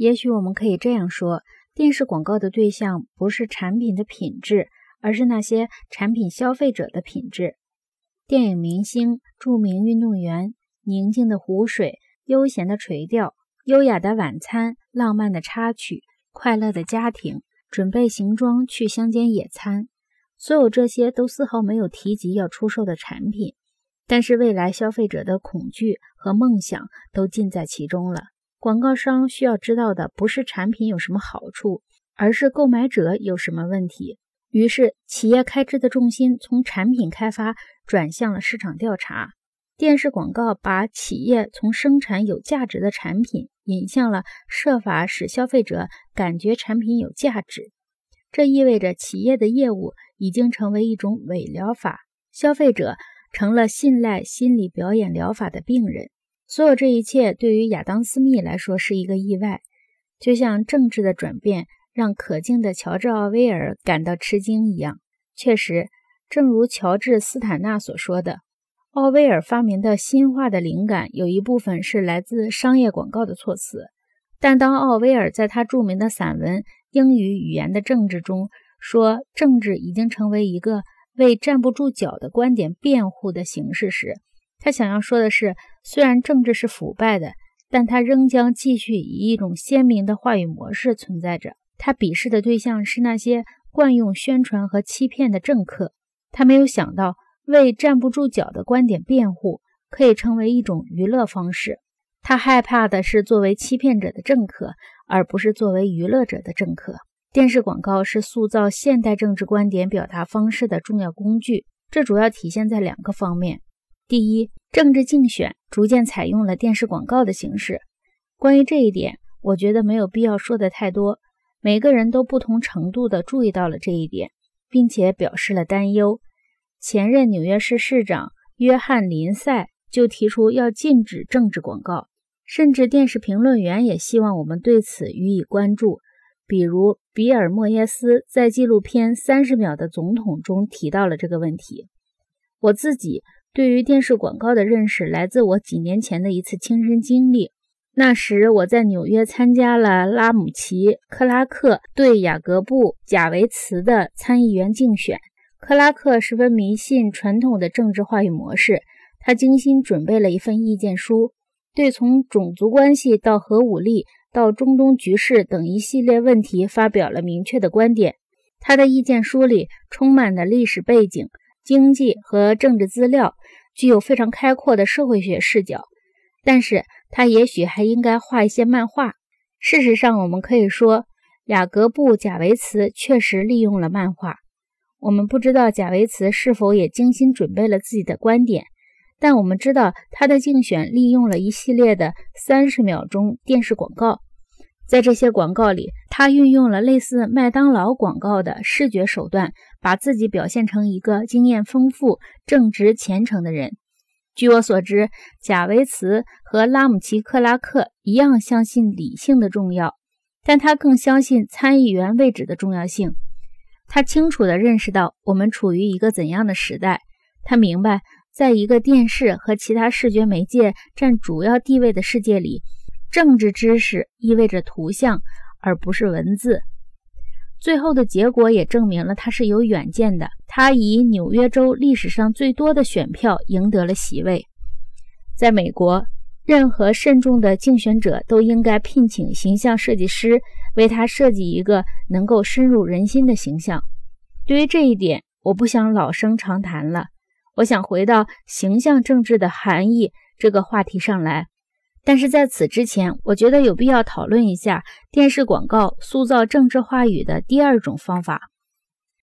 也许我们可以这样说：电视广告的对象不是产品的品质，而是那些产品消费者的品质。电影明星、著名运动员、宁静的湖水、悠闲的垂钓、优雅的晚餐、浪漫的插曲、快乐的家庭、准备行装去乡间野餐，所有这些都丝毫没有提及要出售的产品。但是未来消费者的恐惧和梦想都尽在其中了。广告商需要知道的不是产品有什么好处，而是购买者有什么问题。于是，企业开支的重心从产品开发转向了市场调查。电视广告把企业从生产有价值的产品引向了设法使消费者感觉产品有价值。这意味着企业的业务已经成为一种伪疗法，消费者成了信赖心理表演疗法的病人。所有这一切对于亚当·斯密来说是一个意外，就像政治的转变让可敬的乔治·奥威尔感到吃惊一样。确实，正如乔治·斯坦纳所说的，奥威尔发明的新话的灵感有一部分是来自商业广告的措辞。但当奥威尔在他著名的散文《英语语言的政治》中说政治已经成为一个为站不住脚的观点辩护的形式时，他想要说的是，虽然政治是腐败的，但他仍将继续以一种鲜明的话语模式存在着。他鄙视的对象是那些惯用宣传和欺骗的政客。他没有想到，为站不住脚的观点辩护可以成为一种娱乐方式。他害怕的是作为欺骗者的政客，而不是作为娱乐者的政客。电视广告是塑造现代政治观点表达方式的重要工具，这主要体现在两个方面。第一，政治竞选逐渐采用了电视广告的形式。关于这一点，我觉得没有必要说的太多。每个人都不同程度地注意到了这一点，并且表示了担忧。前任纽约市市长约翰林塞就提出要禁止政治广告，甚至电视评论员也希望我们对此予以关注。比如，比尔·莫耶斯在纪录片《三十秒的总统》中提到了这个问题。我自己。对于电视广告的认识来自我几年前的一次亲身经历。那时我在纽约参加了拉姆齐·克拉克对雅各布·贾维茨的参议员竞选。克拉克十分迷信传统的政治话语模式，他精心准备了一份意见书，对从种族关系到核武力到中东局势等一系列问题发表了明确的观点。他的意见书里充满了历史背景。经济和政治资料具有非常开阔的社会学视角，但是他也许还应该画一些漫画。事实上，我们可以说，雅各布·贾维茨确实利用了漫画。我们不知道贾维茨是否也精心准备了自己的观点，但我们知道他的竞选利用了一系列的三十秒钟电视广告。在这些广告里，他运用了类似麦当劳广告的视觉手段，把自己表现成一个经验丰富、正直虔诚的人。据我所知，贾维茨和拉姆齐克拉克一样相信理性的重要，但他更相信参议员位置的重要性。他清楚地认识到我们处于一个怎样的时代。他明白，在一个电视和其他视觉媒介占主要地位的世界里。政治知识意味着图像，而不是文字。最后的结果也证明了他是有远见的。他以纽约州历史上最多的选票赢得了席位。在美国，任何慎重的竞选者都应该聘请形象设计师为他设计一个能够深入人心的形象。对于这一点，我不想老生常谈了。我想回到形象政治的含义这个话题上来。但是在此之前，我觉得有必要讨论一下电视广告塑造政治话语的第二种方法。